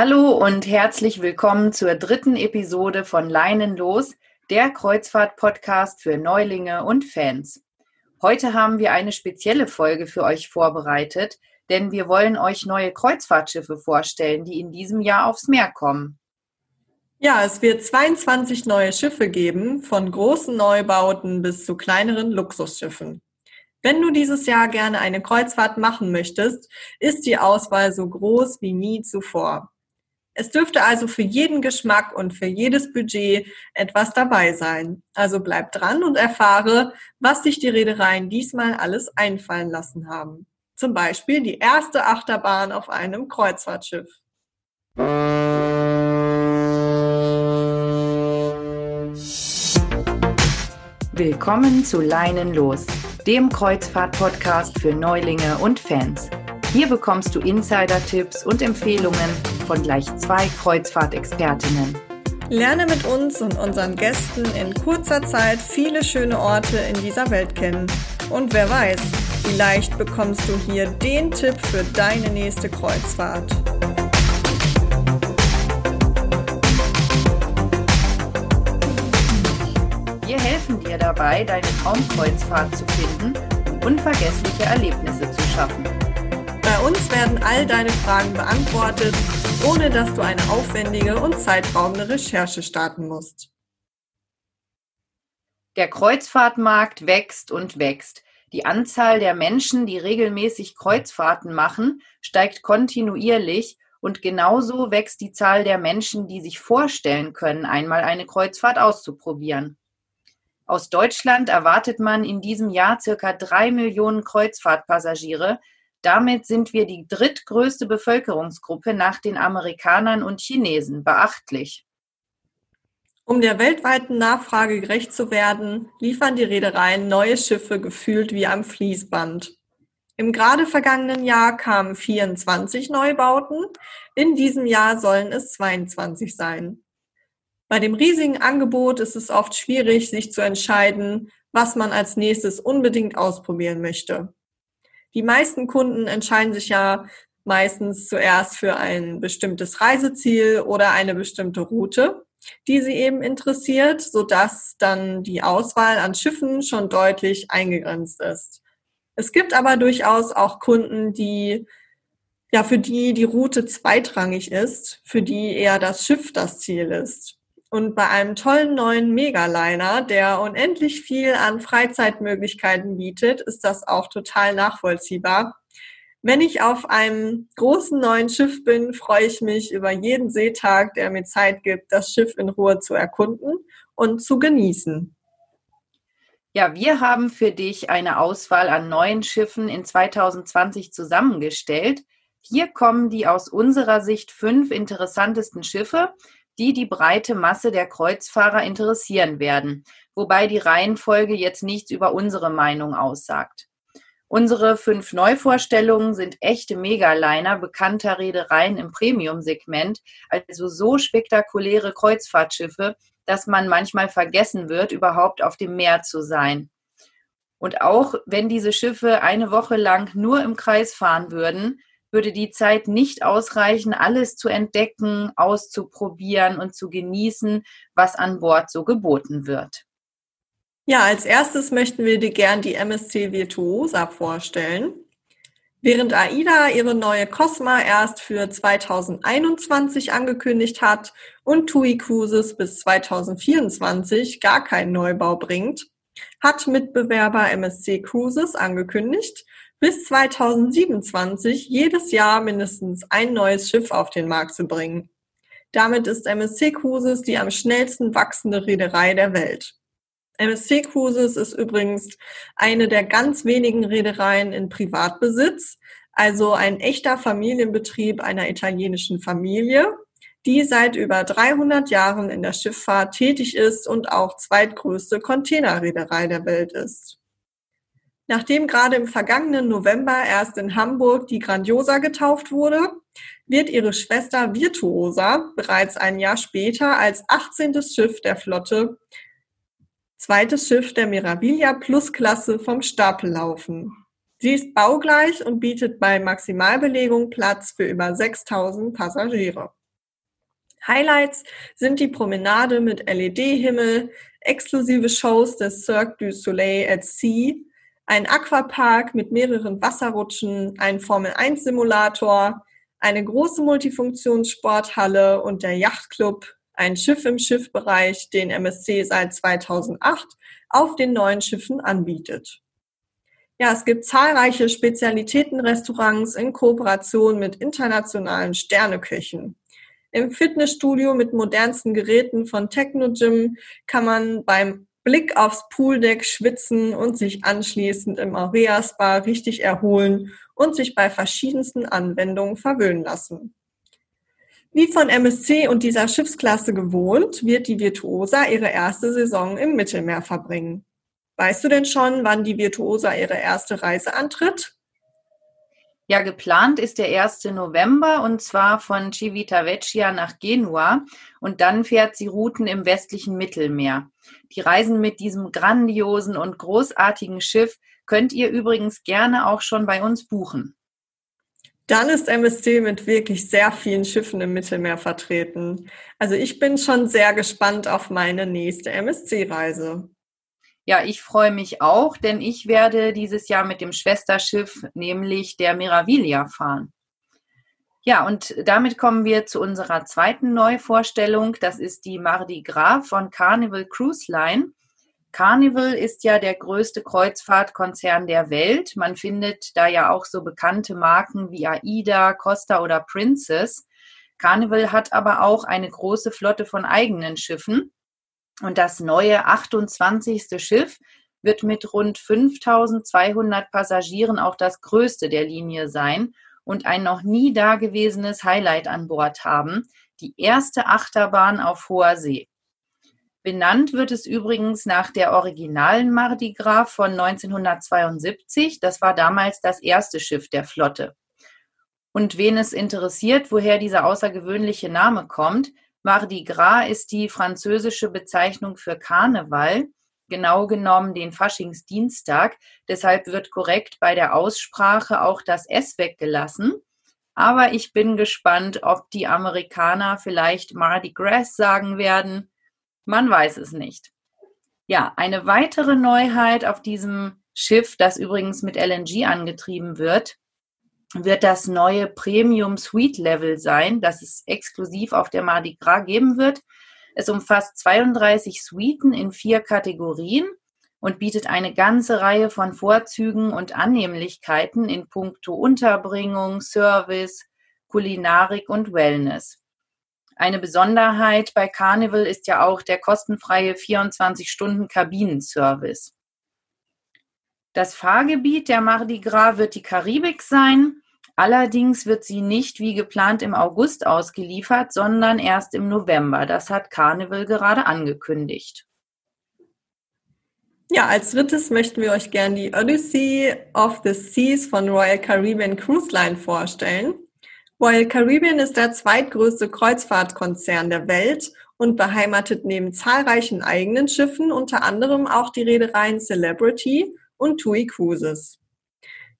Hallo und herzlich willkommen zur dritten Episode von Leinenlos, der Kreuzfahrt-Podcast für Neulinge und Fans. Heute haben wir eine spezielle Folge für euch vorbereitet, denn wir wollen euch neue Kreuzfahrtschiffe vorstellen, die in diesem Jahr aufs Meer kommen. Ja, es wird 22 neue Schiffe geben, von großen Neubauten bis zu kleineren Luxusschiffen. Wenn du dieses Jahr gerne eine Kreuzfahrt machen möchtest, ist die Auswahl so groß wie nie zuvor. Es dürfte also für jeden Geschmack und für jedes Budget etwas dabei sein. Also bleib dran und erfahre, was sich die Reedereien diesmal alles einfallen lassen haben. Zum Beispiel die erste Achterbahn auf einem Kreuzfahrtschiff. Willkommen zu Leinen los, dem Kreuzfahrt-Podcast für Neulinge und Fans. Hier bekommst du Insider-Tipps und Empfehlungen von gleich zwei Kreuzfahrtexpertinnen. Lerne mit uns und unseren Gästen in kurzer Zeit viele schöne Orte in dieser Welt kennen. Und wer weiß, vielleicht bekommst du hier den Tipp für deine nächste Kreuzfahrt. Wir helfen dir dabei, deine Traumkreuzfahrt zu finden und unvergessliche Erlebnisse zu schaffen. Bei uns werden all deine Fragen beantwortet, ohne dass du eine aufwendige und zeitraubende Recherche starten musst. Der Kreuzfahrtmarkt wächst und wächst. Die Anzahl der Menschen, die regelmäßig Kreuzfahrten machen, steigt kontinuierlich und genauso wächst die Zahl der Menschen, die sich vorstellen können, einmal eine Kreuzfahrt auszuprobieren. Aus Deutschland erwartet man in diesem Jahr circa drei Millionen Kreuzfahrtpassagiere, damit sind wir die drittgrößte Bevölkerungsgruppe nach den Amerikanern und Chinesen. Beachtlich. Um der weltweiten Nachfrage gerecht zu werden, liefern die Reedereien neue Schiffe gefühlt wie am Fließband. Im gerade vergangenen Jahr kamen 24 Neubauten, in diesem Jahr sollen es 22 sein. Bei dem riesigen Angebot ist es oft schwierig, sich zu entscheiden, was man als nächstes unbedingt ausprobieren möchte. Die meisten Kunden entscheiden sich ja meistens zuerst für ein bestimmtes Reiseziel oder eine bestimmte Route, die sie eben interessiert, sodass dann die Auswahl an Schiffen schon deutlich eingegrenzt ist. Es gibt aber durchaus auch Kunden, die ja, für die die Route zweitrangig ist, für die eher das Schiff das Ziel ist. Und bei einem tollen neuen Megaliner, der unendlich viel an Freizeitmöglichkeiten bietet, ist das auch total nachvollziehbar. Wenn ich auf einem großen neuen Schiff bin, freue ich mich über jeden Seetag, der mir Zeit gibt, das Schiff in Ruhe zu erkunden und zu genießen. Ja, wir haben für dich eine Auswahl an neuen Schiffen in 2020 zusammengestellt. Hier kommen die aus unserer Sicht fünf interessantesten Schiffe, die die breite Masse der Kreuzfahrer interessieren werden, wobei die Reihenfolge jetzt nichts über unsere Meinung aussagt. Unsere fünf Neuvorstellungen sind echte Megaliner bekannter Reedereien im Premium-Segment, also so spektakuläre Kreuzfahrtschiffe, dass man manchmal vergessen wird, überhaupt auf dem Meer zu sein. Und auch wenn diese Schiffe eine Woche lang nur im Kreis fahren würden, würde die Zeit nicht ausreichen, alles zu entdecken, auszuprobieren und zu genießen, was an Bord so geboten wird. Ja, als erstes möchten wir dir gern die MSC Virtuosa vorstellen. Während AIDA ihre neue Cosma erst für 2021 angekündigt hat und TUI Cruises bis 2024 gar keinen Neubau bringt, hat Mitbewerber MSC Cruises angekündigt, bis 2027 jedes Jahr mindestens ein neues Schiff auf den Markt zu bringen. Damit ist MSC Cruises die am schnellsten wachsende Reederei der Welt. MSC Cruises ist übrigens eine der ganz wenigen Reedereien in Privatbesitz, also ein echter Familienbetrieb einer italienischen Familie, die seit über 300 Jahren in der Schifffahrt tätig ist und auch zweitgrößte Containerreederei der Welt ist. Nachdem gerade im vergangenen November erst in Hamburg die Grandiosa getauft wurde, wird ihre Schwester Virtuosa bereits ein Jahr später als 18. Schiff der Flotte, zweites Schiff der Meraviglia Plus Klasse vom Stapel laufen. Sie ist baugleich und bietet bei Maximalbelegung Platz für über 6000 Passagiere. Highlights sind die Promenade mit LED-Himmel, exklusive Shows des Cirque du Soleil at Sea, ein Aquapark mit mehreren Wasserrutschen, ein Formel-1-Simulator, eine große Multifunktionssporthalle und der Yachtclub, ein Schiff im Schiffbereich, den MSC seit 2008 auf den neuen Schiffen anbietet. Ja, es gibt zahlreiche Spezialitätenrestaurants in Kooperation mit internationalen Sterneköchen. Im Fitnessstudio mit modernsten Geräten von Technogym kann man beim Blick aufs Pooldeck schwitzen und sich anschließend im Aurea Spa richtig erholen und sich bei verschiedensten Anwendungen verwöhnen lassen. Wie von MSC und dieser Schiffsklasse gewohnt, wird die Virtuosa ihre erste Saison im Mittelmeer verbringen. Weißt du denn schon, wann die Virtuosa ihre erste Reise antritt? Ja, geplant ist der 1. November und zwar von Civitavecchia nach Genua und dann fährt sie Routen im westlichen Mittelmeer. Die Reisen mit diesem grandiosen und großartigen Schiff könnt ihr übrigens gerne auch schon bei uns buchen. Dann ist MSC mit wirklich sehr vielen Schiffen im Mittelmeer vertreten. Also ich bin schon sehr gespannt auf meine nächste MSC-Reise. Ja, ich freue mich auch, denn ich werde dieses Jahr mit dem Schwesterschiff, nämlich der Miraviglia, fahren. Ja, und damit kommen wir zu unserer zweiten Neuvorstellung. Das ist die Mardi Gras von Carnival Cruise Line. Carnival ist ja der größte Kreuzfahrtkonzern der Welt. Man findet da ja auch so bekannte Marken wie AIDA, Costa oder Princess. Carnival hat aber auch eine große Flotte von eigenen Schiffen. Und das neue 28. Schiff wird mit rund 5200 Passagieren auch das größte der Linie sein und ein noch nie dagewesenes Highlight an Bord haben, die erste Achterbahn auf hoher See. Benannt wird es übrigens nach der originalen Mardi Gras von 1972. Das war damals das erste Schiff der Flotte. Und wen es interessiert, woher dieser außergewöhnliche Name kommt, Mardi Gras ist die französische Bezeichnung für Karneval, genau genommen den Faschingsdienstag. Deshalb wird korrekt bei der Aussprache auch das S weggelassen. Aber ich bin gespannt, ob die Amerikaner vielleicht Mardi Gras sagen werden. Man weiß es nicht. Ja, eine weitere Neuheit auf diesem Schiff, das übrigens mit LNG angetrieben wird, wird das neue Premium Suite Level sein, das es exklusiv auf der Mardi Gras geben wird. Es umfasst 32 Suiten in vier Kategorien und bietet eine ganze Reihe von Vorzügen und Annehmlichkeiten in puncto Unterbringung, Service, Kulinarik und Wellness. Eine Besonderheit bei Carnival ist ja auch der kostenfreie 24-Stunden-Kabinenservice. Das Fahrgebiet der Mardi Gras wird die Karibik sein. Allerdings wird sie nicht wie geplant im August ausgeliefert, sondern erst im November. Das hat Carnival gerade angekündigt. Ja, als drittes möchten wir euch gerne die Odyssey of the Seas von Royal Caribbean Cruise Line vorstellen. Royal Caribbean ist der zweitgrößte Kreuzfahrtkonzern der Welt und beheimatet neben zahlreichen eigenen Schiffen unter anderem auch die Reedereien Celebrity und TUI Cruises.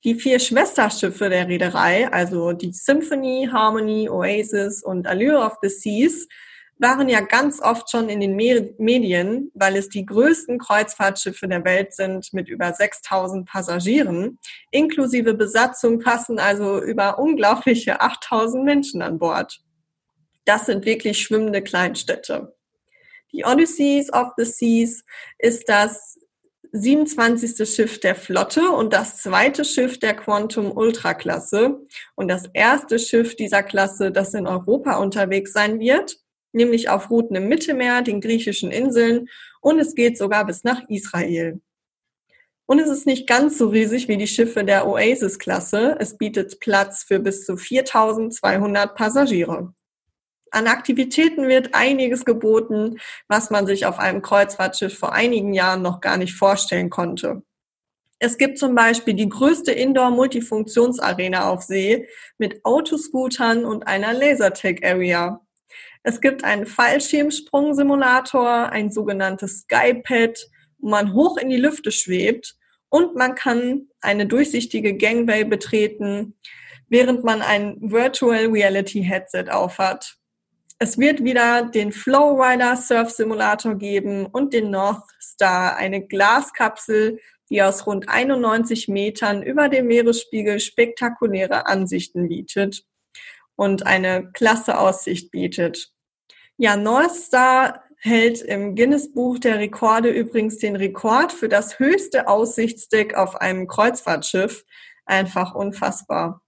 Die vier Schwesterschiffe der Reederei, also die Symphony, Harmony, Oasis und Allure of the Seas, waren ja ganz oft schon in den Medien, weil es die größten Kreuzfahrtschiffe der Welt sind mit über 6000 Passagieren. Inklusive Besatzung passen also über unglaubliche 8000 Menschen an Bord. Das sind wirklich schwimmende Kleinstädte. Die Odysseys of the Seas ist das 27. Schiff der Flotte und das zweite Schiff der Quantum Ultra Klasse und das erste Schiff dieser Klasse, das in Europa unterwegs sein wird, nämlich auf Routen im Mittelmeer, den griechischen Inseln und es geht sogar bis nach Israel. Und es ist nicht ganz so riesig wie die Schiffe der Oasis-Klasse. Es bietet Platz für bis zu 4200 Passagiere. An Aktivitäten wird einiges geboten, was man sich auf einem Kreuzfahrtschiff vor einigen Jahren noch gar nicht vorstellen konnte. Es gibt zum Beispiel die größte Indoor-Multifunktionsarena auf See mit Autoscootern und einer Lasertag-Area. Es gibt einen Fallschirmsprung-Simulator, ein sogenanntes Skypad, wo man hoch in die Lüfte schwebt und man kann eine durchsichtige Gangway betreten, während man ein Virtual Reality Headset aufhat. Es wird wieder den Flowrider Surf Simulator geben und den North Star, eine Glaskapsel, die aus rund 91 Metern über dem Meeresspiegel spektakuläre Ansichten bietet und eine klasse Aussicht bietet. Ja, North Star hält im Guinness Buch der Rekorde übrigens den Rekord für das höchste Aussichtsdeck auf einem Kreuzfahrtschiff. Einfach unfassbar.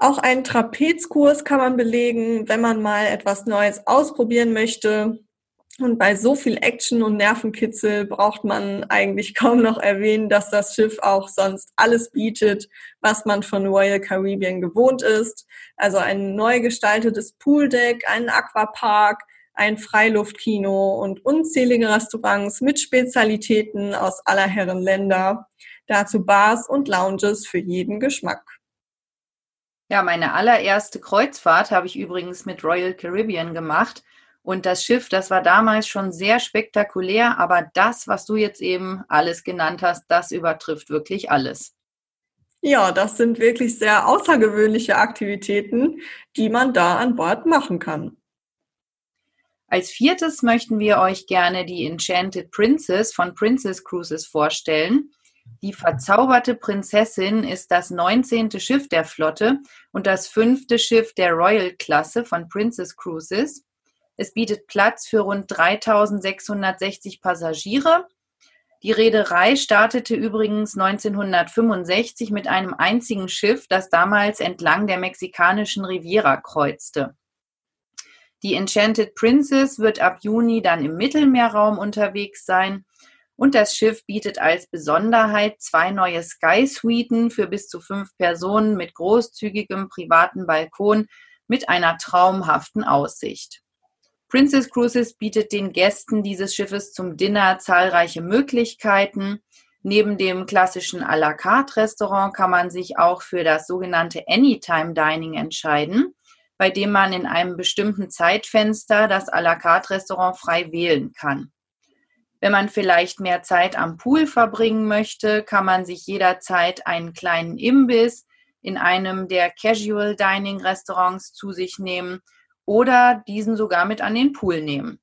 Auch einen Trapezkurs kann man belegen, wenn man mal etwas Neues ausprobieren möchte. Und bei so viel Action und Nervenkitzel braucht man eigentlich kaum noch erwähnen, dass das Schiff auch sonst alles bietet, was man von Royal Caribbean gewohnt ist. Also ein neu gestaltetes Pooldeck, einen Aquapark, ein Freiluftkino und unzählige Restaurants mit Spezialitäten aus aller Herren Länder. Dazu Bars und Lounges für jeden Geschmack. Ja, meine allererste Kreuzfahrt habe ich übrigens mit Royal Caribbean gemacht. Und das Schiff, das war damals schon sehr spektakulär, aber das, was du jetzt eben alles genannt hast, das übertrifft wirklich alles. Ja, das sind wirklich sehr außergewöhnliche Aktivitäten, die man da an Bord machen kann. Als viertes möchten wir euch gerne die Enchanted Princess von Princess Cruises vorstellen. Die verzauberte Prinzessin ist das 19. Schiff der Flotte und das fünfte Schiff der Royal-Klasse von Princess Cruises. Es bietet Platz für rund 3660 Passagiere. Die Reederei startete übrigens 1965 mit einem einzigen Schiff, das damals entlang der mexikanischen Riviera kreuzte. Die Enchanted Princess wird ab Juni dann im Mittelmeerraum unterwegs sein und das Schiff bietet als Besonderheit zwei neue Sky Suiten für bis zu fünf Personen mit großzügigem privaten Balkon mit einer traumhaften Aussicht. Princess Cruises bietet den Gästen dieses Schiffes zum Dinner zahlreiche Möglichkeiten. Neben dem klassischen à la carte Restaurant kann man sich auch für das sogenannte Anytime Dining entscheiden, bei dem man in einem bestimmten Zeitfenster das à la carte Restaurant frei wählen kann. Wenn man vielleicht mehr Zeit am Pool verbringen möchte, kann man sich jederzeit einen kleinen Imbiss in einem der Casual Dining Restaurants zu sich nehmen oder diesen sogar mit an den Pool nehmen.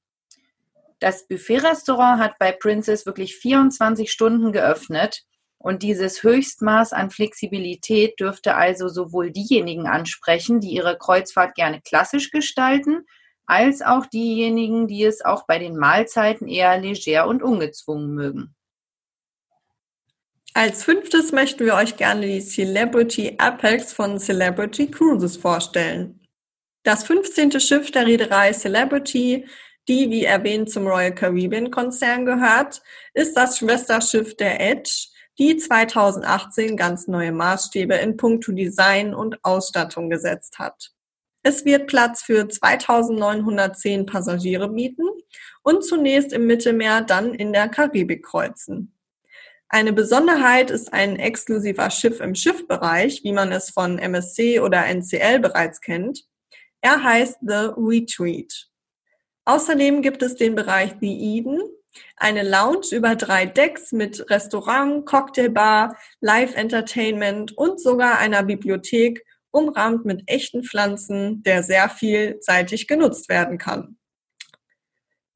Das Buffet-Restaurant hat bei Princess wirklich 24 Stunden geöffnet und dieses Höchstmaß an Flexibilität dürfte also sowohl diejenigen ansprechen, die ihre Kreuzfahrt gerne klassisch gestalten, als auch diejenigen, die es auch bei den Mahlzeiten eher leger und ungezwungen mögen. Als fünftes möchten wir euch gerne die Celebrity Apex von Celebrity Cruises vorstellen. Das 15. Schiff der Reederei Celebrity, die wie erwähnt zum Royal Caribbean Konzern gehört, ist das Schwesterschiff der Edge, die 2018 ganz neue Maßstäbe in puncto Design und Ausstattung gesetzt hat. Es wird Platz für 2910 Passagiere bieten und zunächst im Mittelmeer, dann in der Karibik kreuzen. Eine Besonderheit ist ein exklusiver Schiff im Schiffbereich, wie man es von MSC oder NCL bereits kennt. Er heißt The Retreat. Außerdem gibt es den Bereich The Eden, eine Lounge über drei Decks mit Restaurant, Cocktailbar, Live-Entertainment und sogar einer Bibliothek umrahmt mit echten Pflanzen, der sehr vielseitig genutzt werden kann.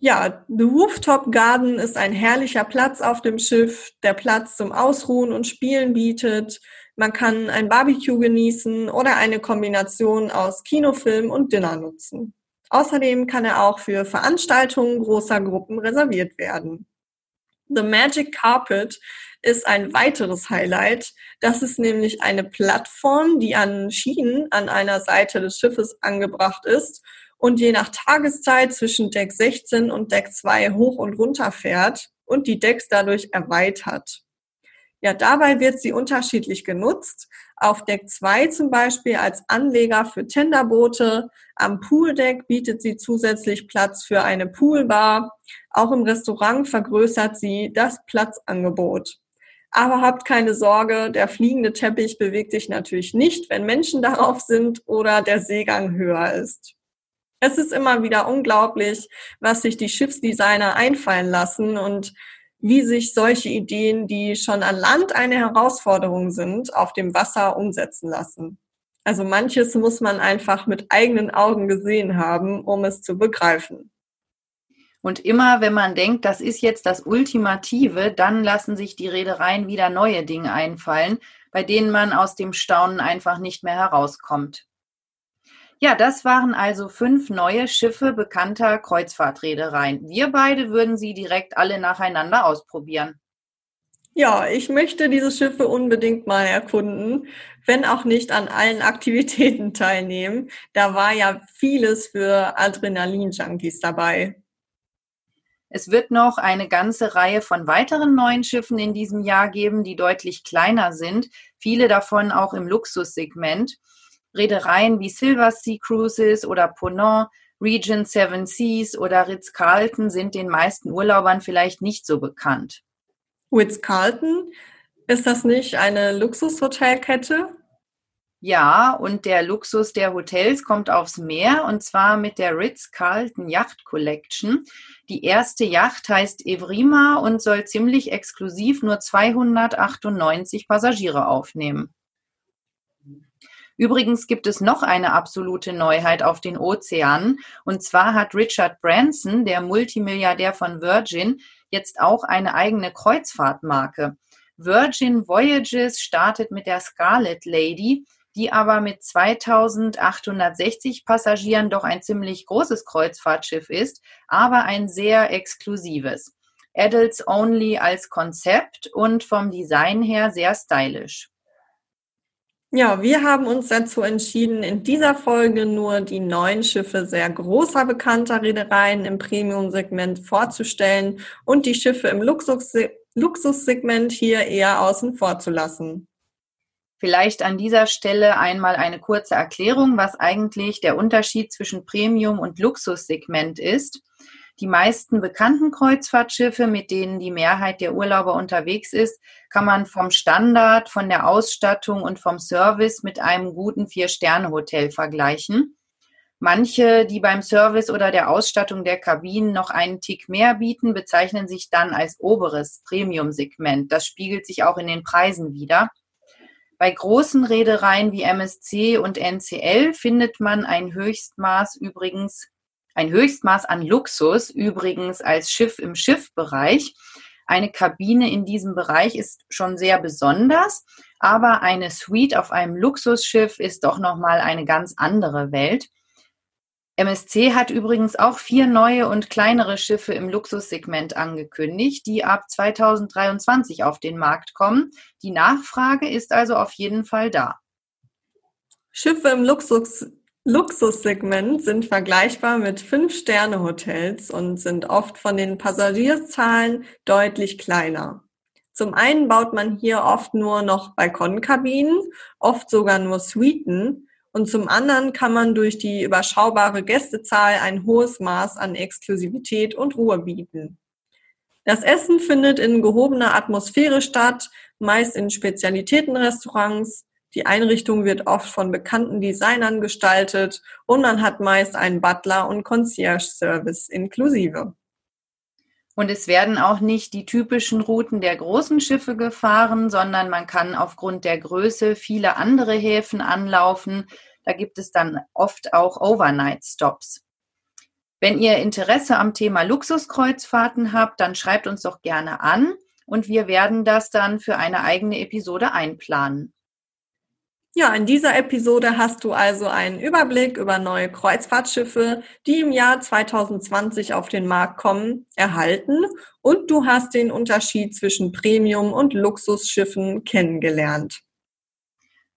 Ja, The Rooftop Garden ist ein herrlicher Platz auf dem Schiff, der Platz zum Ausruhen und Spielen bietet. Man kann ein Barbecue genießen oder eine Kombination aus Kinofilm und Dinner nutzen. Außerdem kann er auch für Veranstaltungen großer Gruppen reserviert werden. The Magic Carpet ist ein weiteres Highlight. Das ist nämlich eine Plattform, die an Schienen an einer Seite des Schiffes angebracht ist und je nach Tageszeit zwischen Deck 16 und Deck 2 hoch und runter fährt und die Decks dadurch erweitert. Ja, dabei wird sie unterschiedlich genutzt. Auf Deck 2 zum Beispiel als Anleger für Tenderboote. Am Pooldeck bietet sie zusätzlich Platz für eine Poolbar. Auch im Restaurant vergrößert sie das Platzangebot. Aber habt keine Sorge, der fliegende Teppich bewegt sich natürlich nicht, wenn Menschen darauf sind oder der Seegang höher ist. Es ist immer wieder unglaublich, was sich die Schiffsdesigner einfallen lassen und wie sich solche Ideen, die schon an Land eine Herausforderung sind, auf dem Wasser umsetzen lassen. Also manches muss man einfach mit eigenen Augen gesehen haben, um es zu begreifen. Und immer, wenn man denkt, das ist jetzt das Ultimative, dann lassen sich die Reedereien wieder neue Dinge einfallen, bei denen man aus dem Staunen einfach nicht mehr herauskommt. Ja, das waren also fünf neue Schiffe bekannter Kreuzfahrtreedereien. Wir beide würden sie direkt alle nacheinander ausprobieren. Ja, ich möchte diese Schiffe unbedingt mal erkunden, wenn auch nicht an allen Aktivitäten teilnehmen. Da war ja vieles für Adrenalin-Junkies dabei. Es wird noch eine ganze Reihe von weiteren neuen Schiffen in diesem Jahr geben, die deutlich kleiner sind, viele davon auch im Luxussegment. Reedereien wie Silver Sea Cruises oder Ponant, Regent Seven Seas oder Ritz-Carlton sind den meisten Urlaubern vielleicht nicht so bekannt. Ritz-Carlton, ist das nicht eine Luxushotelkette? Ja, und der Luxus der Hotels kommt aufs Meer und zwar mit der Ritz-Carlton Yacht Collection. Die erste Yacht heißt Evrima und soll ziemlich exklusiv nur 298 Passagiere aufnehmen. Übrigens gibt es noch eine absolute Neuheit auf den Ozeanen. Und zwar hat Richard Branson, der Multimilliardär von Virgin, jetzt auch eine eigene Kreuzfahrtmarke. Virgin Voyages startet mit der Scarlet Lady, die aber mit 2860 Passagieren doch ein ziemlich großes Kreuzfahrtschiff ist, aber ein sehr exklusives. Adults Only als Konzept und vom Design her sehr stylisch. Ja, wir haben uns dazu entschieden, in dieser Folge nur die neuen Schiffe sehr großer bekannter Reedereien im Premium-Segment vorzustellen und die Schiffe im Luxus Luxussegment hier eher außen vor zu lassen. Vielleicht an dieser Stelle einmal eine kurze Erklärung, was eigentlich der Unterschied zwischen Premium- und Luxussegment ist. Die meisten bekannten Kreuzfahrtschiffe, mit denen die Mehrheit der Urlauber unterwegs ist, kann man vom Standard, von der Ausstattung und vom Service mit einem guten Vier-Sterne-Hotel vergleichen. Manche, die beim Service oder der Ausstattung der Kabinen noch einen Tick mehr bieten, bezeichnen sich dann als oberes Premium-Segment. Das spiegelt sich auch in den Preisen wieder. Bei großen Reedereien wie MSC und NCL findet man ein Höchstmaß übrigens ein Höchstmaß an Luxus, übrigens als Schiff im Schiffbereich. Eine Kabine in diesem Bereich ist schon sehr besonders, aber eine Suite auf einem Luxusschiff ist doch nochmal eine ganz andere Welt. MSC hat übrigens auch vier neue und kleinere Schiffe im Luxussegment angekündigt, die ab 2023 auf den Markt kommen. Die Nachfrage ist also auf jeden Fall da. Schiffe im Luxus Luxussegment sind vergleichbar mit Fünf-Sterne-Hotels und sind oft von den Passagierzahlen deutlich kleiner. Zum einen baut man hier oft nur noch Balkonkabinen, oft sogar nur Suiten und zum anderen kann man durch die überschaubare Gästezahl ein hohes Maß an Exklusivität und Ruhe bieten. Das Essen findet in gehobener Atmosphäre statt, meist in Spezialitätenrestaurants, die Einrichtung wird oft von bekannten Designern gestaltet und man hat meist einen Butler und Concierge-Service inklusive. Und es werden auch nicht die typischen Routen der großen Schiffe gefahren, sondern man kann aufgrund der Größe viele andere Häfen anlaufen. Da gibt es dann oft auch Overnight-Stops. Wenn ihr Interesse am Thema Luxuskreuzfahrten habt, dann schreibt uns doch gerne an und wir werden das dann für eine eigene Episode einplanen. Ja, in dieser Episode hast du also einen Überblick über neue Kreuzfahrtschiffe, die im Jahr 2020 auf den Markt kommen, erhalten und du hast den Unterschied zwischen Premium- und Luxusschiffen kennengelernt.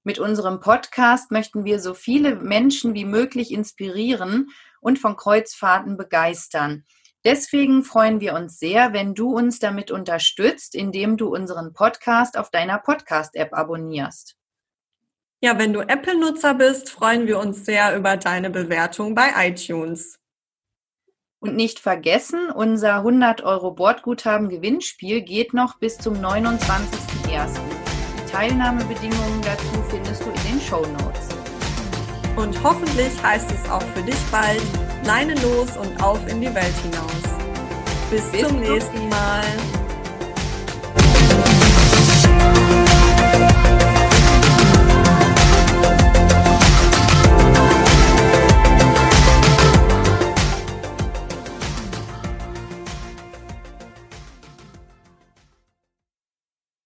Mit unserem Podcast möchten wir so viele Menschen wie möglich inspirieren und von Kreuzfahrten begeistern. Deswegen freuen wir uns sehr, wenn du uns damit unterstützt, indem du unseren Podcast auf deiner Podcast-App abonnierst. Ja, wenn du Apple-Nutzer bist, freuen wir uns sehr über deine Bewertung bei iTunes. Und nicht vergessen, unser 100 Euro Bordguthaben Gewinnspiel geht noch bis zum 29.01. Die Teilnahmebedingungen dazu findest du in den Show Notes. Und hoffentlich heißt es auch für dich bald Leine los und auf in die Welt hinaus. Bis, bis zum nächsten Mal.